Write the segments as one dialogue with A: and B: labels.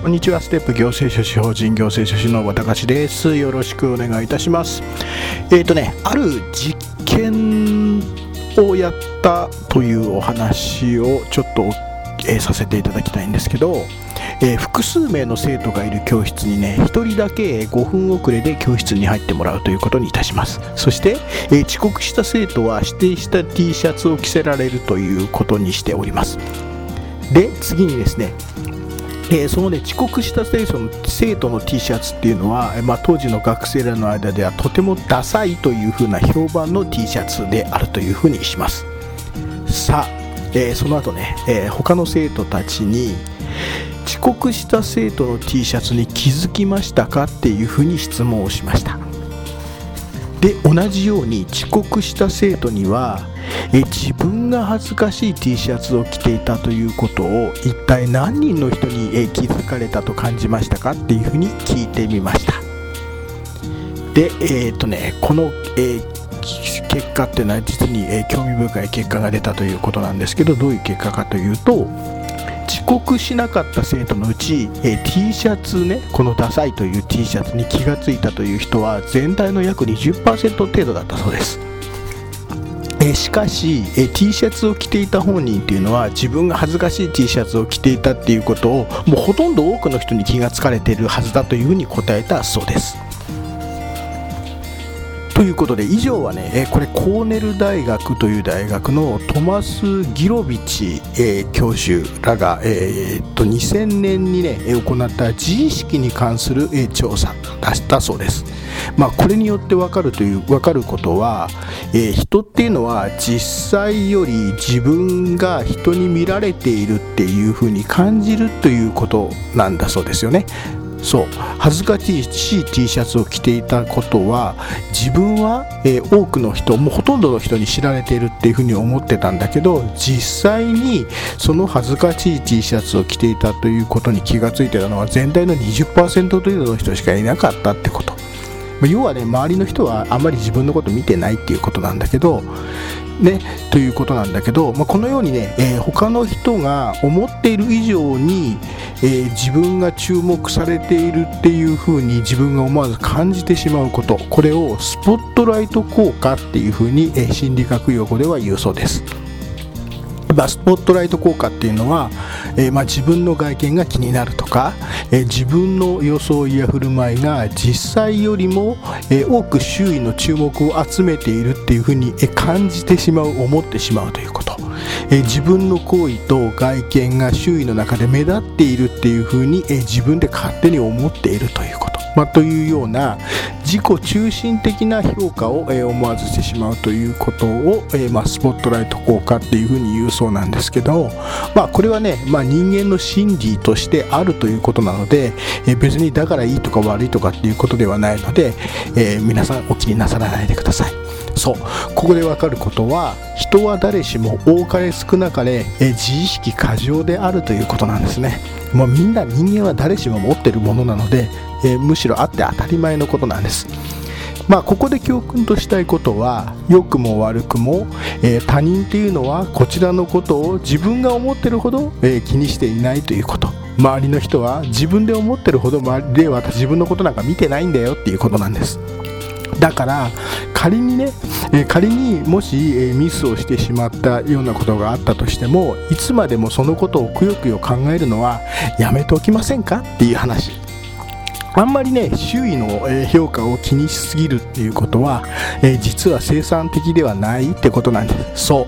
A: こんにちは。ステップ行政書士法人行政書士の私です。よろしくお願いいたします。えっ、ー、とねある実験をやったというお話をちょっと、えー、させていただきたいんですけどえー、複数名の生徒がいる教室にね1人だけ5分遅れで教室に入ってもらうということにいたします。そして、えー、遅刻した生徒は指定した T シャツを着せられるということにしております。で次にですねえー、そのね遅刻した生徒の生徒の T シャツっていうのは、まあ、当時の学生らの間ではとてもダサいというふうな評判の T シャツであるというふうにします。さあ、えー、その後ね、えー、他の生徒たちに遅刻した生徒の T シャツに気づきましたかっていうふうに質問をしました。で同じように遅刻した生徒にはえ自分が恥ずかしい T シャツを着ていたということを一体何人の人に、え気づかれたと感じましたかっていうふうに聞いてみました。でえっ、とねこの、え結果っていうのは実に、え興味深い結果が出たということなんですけどどういう結果かというと遅刻しなかった生徒のうち、え T シャツねこのダサいという T シャツに気がついたという人は全体の約20%程度だったそうですえしかし、え T シャツを着ていた本人っていうのは自分が恥ずかしい T シャツを着ていたっていうことをもうほとんど多くの人に気がつかれているはずだというふうに答えたそうです。ということで以上はね、えこれコーネル大学という大学のトマス・ギロビチ、え教授らが、えー、っと2000年にね行った自意識に関する、え調査出したそうです。まあ、これによって分かるという分かることは、えー、人っていうのは実際より自分が人に見られているっていうふうに感じるということなんだそうですよね。そう恥ずかしい T シャツを着ていたことは自分は、えー、多くの人もうほとんどの人に知られているっていうふうに思ってたんだけど実際にその恥ずかしい T シャツを着ていたということに気がついてたのは全体の20%程度の人しかいなかったってこと。要はね周りの人はあまり自分のこと見てないっていうことなんだけどね、ということなんだけど、まあ、このようにね、えー、他の人が思っている以上に、えー、自分が注目されているっていうふうに自分が思わず感じてしまうことこれをスポットライト効果っていうふうに、えー、心理学用語では言うそうです。まあ、スポットライト効果っていうのは、えー、まあ、自分の外見が気になるとか、えー、自分の装いや振る舞いが実際よりも、え、多く周囲の注目を集めているっていうふうに、え感じてしまう思ってしまうということ、え自分の行為と外見が周囲の中で目立っているっていうふうに、え自分で勝手に思っているということ。まあ、というような自己中心的な評価を、え思わずしてしまうということを、えまあ、スポットライト効果っていうふうに言うそうなんですけど、まあ、これはね、まあ、人間の心理としてあるということなので、え別にだからいいとか悪いとかっていうことではないので、え皆さんお気になさらないでください。そう。ここで分かることは人は誰しも多かれ少なかれえ自意識過剰であるということなんですね。もうみんな人間は誰しも持ってるものなのでえ、むしろあって当たり前のことなんです。まあ、ここで教訓としたいことは良くも悪くも、えー、他人っていうのはこちらのことを自分が思ってるほど、えー、気にしていないということ。周りの人は自分で思ってるほど周りでは自分のことなんか見てないんだよっていうことなんです。だから仮にね、え、仮にもし、えミスをしてしまったようなことがあったとしてもいつまでもそのことをくよくよ考えるのはやめておきませんか？っていう話。あんまりね周囲の評価を気にしすぎるっていうことは、えー、実は生産的ではないってことなんです。そう。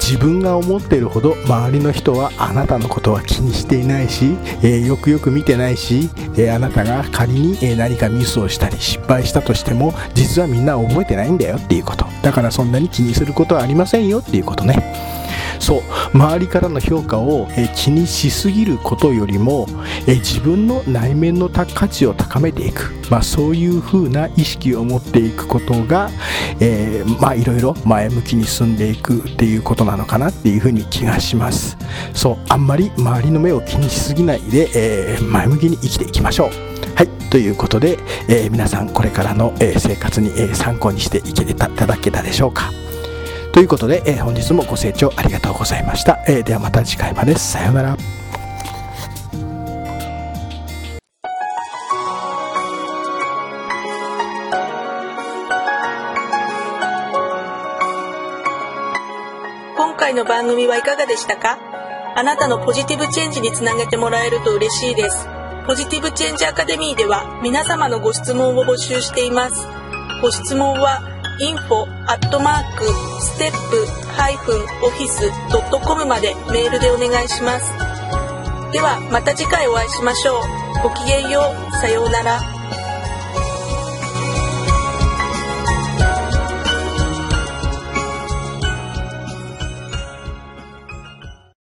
A: 自分が思っているほど周りの人はあなたのことは気にしていないし、えー、よくよく見てないし、えー、あなたが仮に、え何かミスをしたり失敗したとしても実はみんな覚えてないんだよっていうこと。だからそんなに気にすることはありませんよっていうことね。そう。周りからの評価を、え気にしすぎることよりも、え自分の内面の価値を高めていく、まあ、そういう風な意識を持っていくことが、え、まいろいろ前向きに進んでいくっていうことなのかなっていう風に気がします。そう。あんまり周りの目を気にしすぎないで、えー、前向きに生きていきましょう。はい。ということで、えー、皆さんこれからの、え生活に、え参考にしていただけたでしょうか。ということで、えー、本日もご清聴ありがとうございました、えー、ではまた次回までさようなら
B: 今回の番組はいかがでしたか？あなたのポジティブチェンジにつなげてもらえると嬉しいです。ポジティブチェンジアカデミーでは皆様のご質問を募集しています。ご質問は info アットマークステップハイフンオフィスドットコムまでメールでお願いします。ではまた次回お会いしましょう。ごきげんよう。さようなら。